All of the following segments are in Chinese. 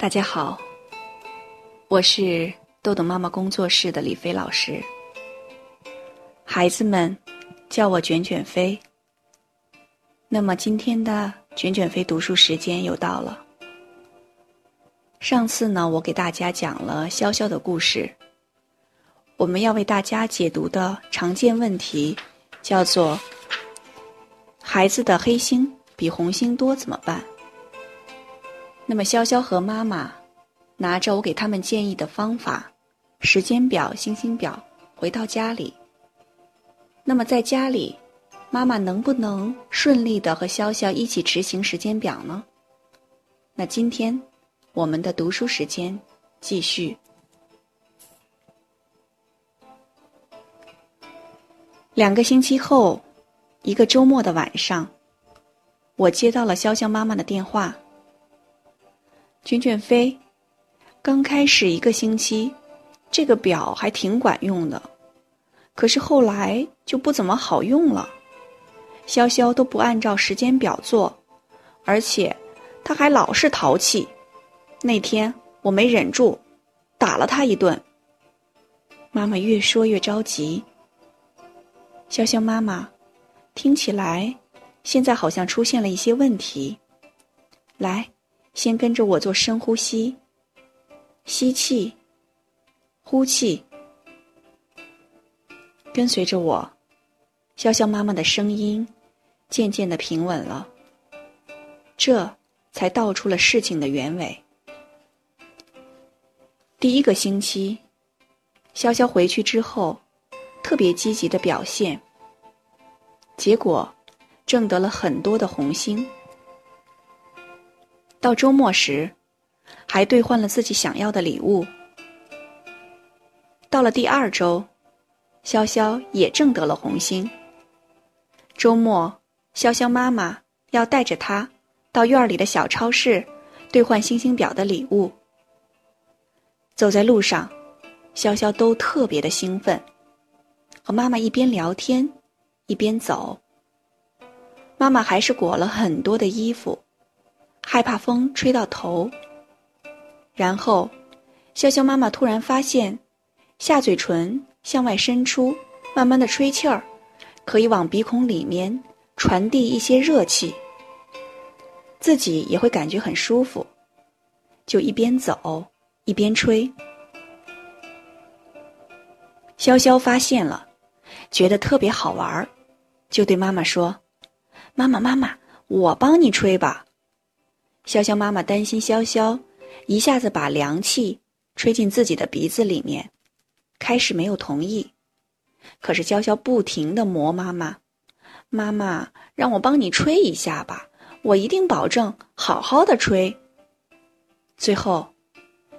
大家好，我是豆豆妈妈工作室的李飞老师。孩子们叫我卷卷飞。那么今天的卷卷飞读书时间又到了。上次呢，我给大家讲了潇潇的故事。我们要为大家解读的常见问题叫做：孩子的黑星比红星多怎么办？那么潇潇和妈妈拿着我给他们建议的方法、时间表、星星表回到家里。那么在家里，妈妈能不能顺利的和潇潇一起执行时间表呢？那今天我们的读书时间继续。两个星期后，一个周末的晚上，我接到了潇潇妈妈的电话。卷卷飞，刚开始一个星期，这个表还挺管用的，可是后来就不怎么好用了。潇潇都不按照时间表做，而且他还老是淘气。那天我没忍住，打了他一顿。妈妈越说越着急。潇潇妈妈，听起来现在好像出现了一些问题。来。先跟着我做深呼吸，吸气，呼气，跟随着我，潇潇妈妈的声音渐渐的平稳了。这才道出了事情的原委。第一个星期，潇潇回去之后，特别积极的表现，结果挣得了很多的红星。到周末时，还兑换了自己想要的礼物。到了第二周，潇潇也挣得了红星。周末，潇潇妈妈要带着他到院里的小超市兑换星星表的礼物。走在路上，潇潇都特别的兴奋，和妈妈一边聊天，一边走。妈妈还是裹了很多的衣服。害怕风吹到头，然后，潇潇妈妈突然发现，下嘴唇向外伸出，慢慢的吹气儿，可以往鼻孔里面传递一些热气，自己也会感觉很舒服，就一边走一边吹。潇潇发现了，觉得特别好玩儿，就对妈妈说：“妈妈，妈妈，我帮你吹吧。”潇潇妈妈担心潇潇一下子把凉气吹进自己的鼻子里面，开始没有同意。可是潇潇不停的磨妈妈：“妈妈，让我帮你吹一下吧，我一定保证好好的吹。”最后，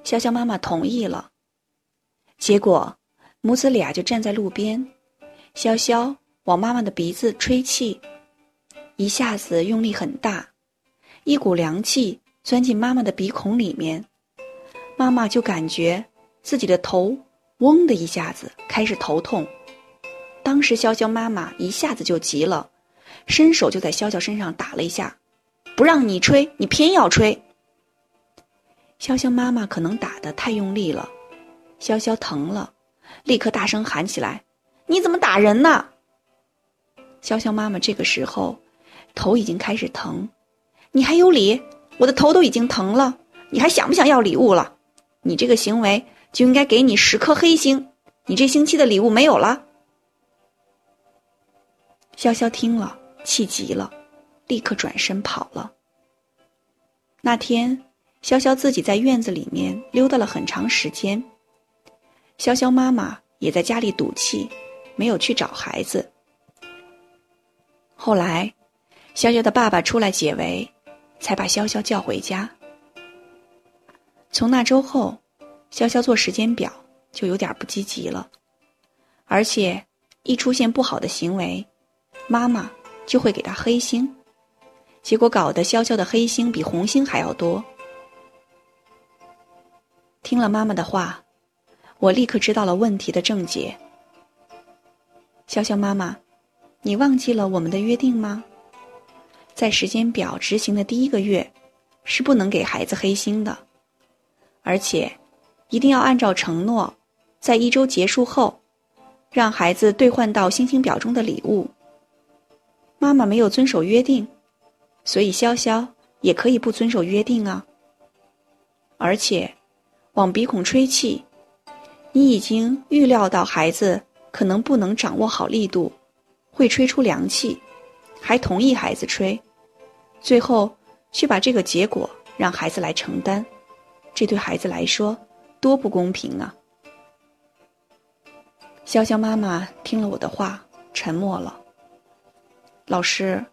潇潇妈妈同意了。结果，母子俩就站在路边，潇潇往妈妈的鼻子吹气，一下子用力很大。一股凉气钻进妈妈的鼻孔里面，妈妈就感觉自己的头嗡的一下子开始头痛。当时潇潇妈妈一下子就急了，伸手就在潇潇身上打了一下，不让你吹，你偏要吹。潇潇妈妈可能打的太用力了，潇潇疼了，立刻大声喊起来：“你怎么打人呢？”潇潇妈妈这个时候头已经开始疼。你还有理？我的头都已经疼了，你还想不想要礼物了？你这个行为就应该给你十颗黑星，你这星期的礼物没有了。潇潇听了，气急了，立刻转身跑了。那天，潇潇自己在院子里面溜达了很长时间。潇潇妈妈也在家里赌气，没有去找孩子。后来，潇潇的爸爸出来解围。才把潇潇叫回家。从那周后，潇潇做时间表就有点不积极了，而且一出现不好的行为，妈妈就会给他黑星，结果搞得潇潇的黑星比红星还要多。听了妈妈的话，我立刻知道了问题的症结。潇潇妈妈，你忘记了我们的约定吗？在时间表执行的第一个月，是不能给孩子黑心的。而且一定要按照承诺，在一周结束后，让孩子兑换到星星表中的礼物。妈妈没有遵守约定，所以潇潇也可以不遵守约定啊。而且，往鼻孔吹气，你已经预料到孩子可能不能掌握好力度，会吹出凉气，还同意孩子吹，最后却把这个结果让孩子来承担，这对孩子来说多不公平啊！潇潇妈妈听了我的话，沉默了。老师，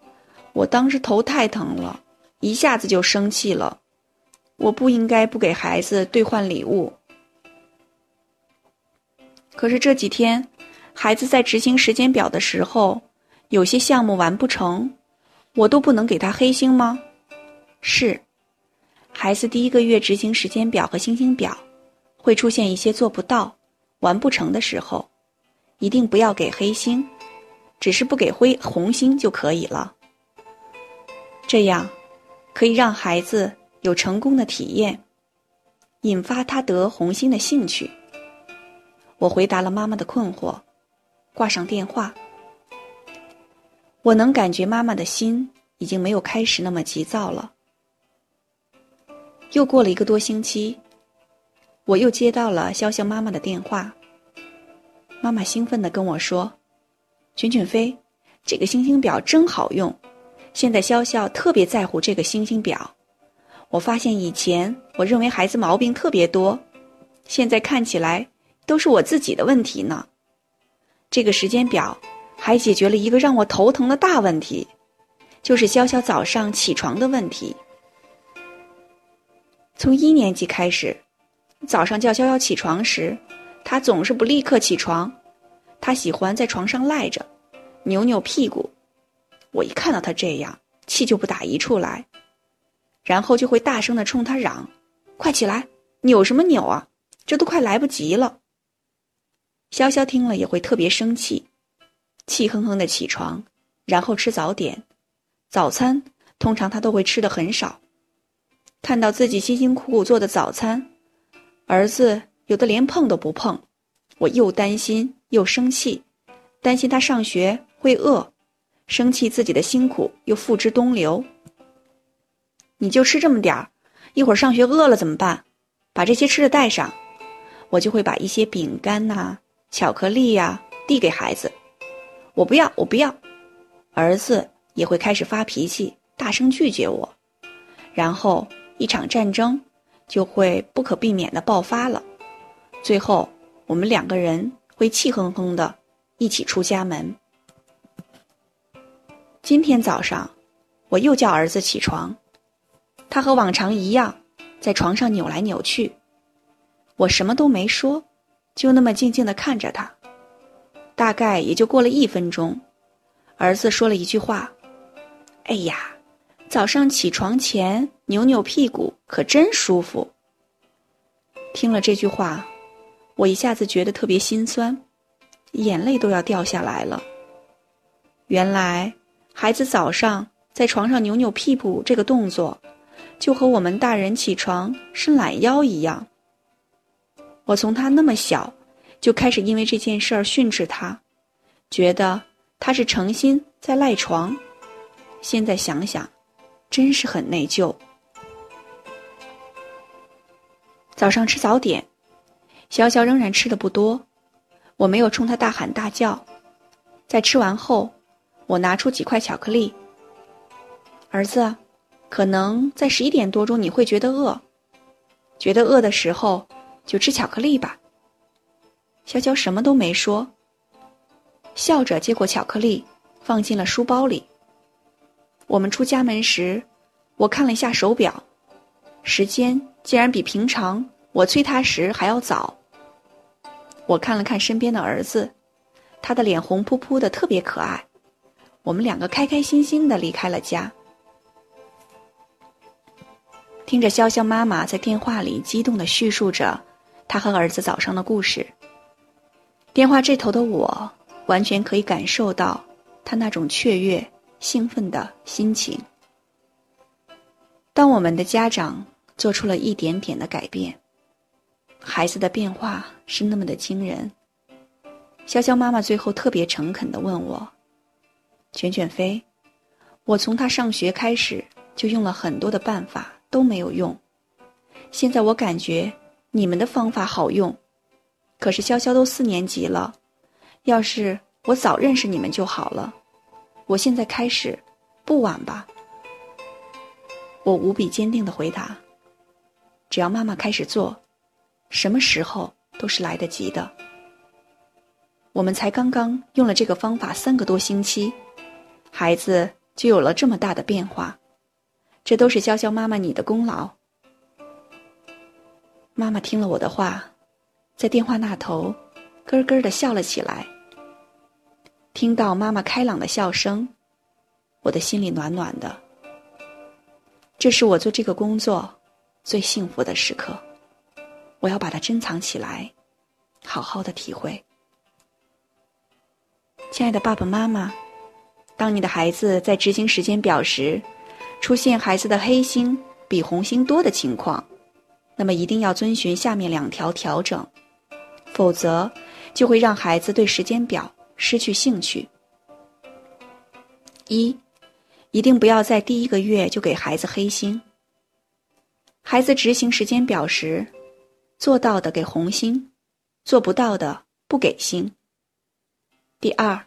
我当时头太疼了，一下子就生气了。我不应该不给孩子兑换礼物。可是这几天，孩子在执行时间表的时候，有些项目完不成，我都不能给他黑星吗？是，孩子第一个月执行时间表和星星表，会出现一些做不到、完不成的时候，一定不要给黑星。只是不给灰红星就可以了，这样可以让孩子有成功的体验，引发他得红星的兴趣。我回答了妈妈的困惑，挂上电话。我能感觉妈妈的心已经没有开始那么急躁了。又过了一个多星期，我又接到了潇潇妈妈的电话。妈妈兴奋地跟我说。卷卷飞，这个星星表真好用。现在潇潇特别在乎这个星星表。我发现以前我认为孩子毛病特别多，现在看起来都是我自己的问题呢。这个时间表还解决了一个让我头疼的大问题，就是潇潇早上起床的问题。从一年级开始，早上叫潇潇起床时，他总是不立刻起床。他喜欢在床上赖着，扭扭屁股。我一看到他这样，气就不打一处来，然后就会大声的冲他嚷：“快起来，扭什么扭啊？这都快来不及了。”潇潇听了也会特别生气，气哼哼的起床，然后吃早点。早餐通常他都会吃的很少。看到自己辛辛苦苦做的早餐，儿子有的连碰都不碰，我又担心。又生气，担心他上学会饿，生气自己的辛苦又付之东流。你就吃这么点儿，一会儿上学饿了怎么办？把这些吃的带上，我就会把一些饼干呐、巧克力呀递给孩子。我不要，我不要。儿子也会开始发脾气，大声拒绝我，然后一场战争就会不可避免的爆发了。最后，我们两个人。会气哼哼的，一起出家门。今天早上，我又叫儿子起床，他和往常一样，在床上扭来扭去。我什么都没说，就那么静静的看着他。大概也就过了一分钟，儿子说了一句话：“哎呀，早上起床前扭扭屁股可真舒服。”听了这句话。我一下子觉得特别心酸，眼泪都要掉下来了。原来，孩子早上在床上扭扭屁股这个动作，就和我们大人起床伸懒腰一样。我从他那么小，就开始因为这件事儿训斥他，觉得他是诚心在赖床。现在想想，真是很内疚。早上吃早点。潇潇仍然吃的不多，我没有冲他大喊大叫。在吃完后，我拿出几块巧克力。儿子，可能在十一点多钟你会觉得饿，觉得饿的时候就吃巧克力吧。潇潇什么都没说，笑着接过巧克力，放进了书包里。我们出家门时，我看了一下手表，时间竟然比平常我催他时还要早。我看了看身边的儿子，他的脸红扑扑的，特别可爱。我们两个开开心心的离开了家，听着潇潇妈妈在电话里激动的叙述着她和儿子早上的故事。电话这头的我，完全可以感受到他那种雀跃、兴奋的心情。当我们的家长做出了一点点的改变，孩子的变化是那么的惊人。潇潇妈妈最后特别诚恳的问我：“卷卷飞，我从他上学开始就用了很多的办法都没有用，现在我感觉你们的方法好用，可是潇潇都四年级了，要是我早认识你们就好了。我现在开始，不晚吧？”我无比坚定的回答：“只要妈妈开始做，什么时候都是来得及的。我们才刚刚用了这个方法三个多星期，孩子就有了这么大的变化，这都是潇潇妈妈你的功劳。”妈妈听了我的话，在电话那头咯咯的笑了起来。听到妈妈开朗的笑声，我的心里暖暖的。这是我做这个工作最幸福的时刻，我要把它珍藏起来，好好的体会。亲爱的爸爸妈妈，当你的孩子在执行时间表时，出现孩子的黑星比红星多的情况，那么一定要遵循下面两条调整，否则就会让孩子对时间表失去兴趣。一。一定不要在第一个月就给孩子黑星。孩子执行时间表时，做到的给红星，做不到的不给星。第二，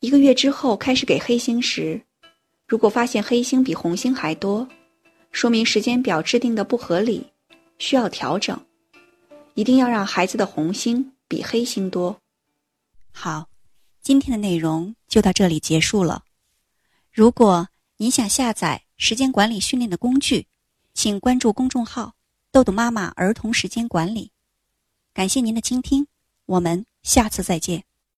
一个月之后开始给黑星时，如果发现黑星比红星还多，说明时间表制定的不合理，需要调整。一定要让孩子的红心比黑心多。好，今天的内容就到这里结束了。如果您想下载时间管理训练的工具，请关注公众号“豆豆妈妈儿童时间管理”。感谢您的倾听，我们下次再见。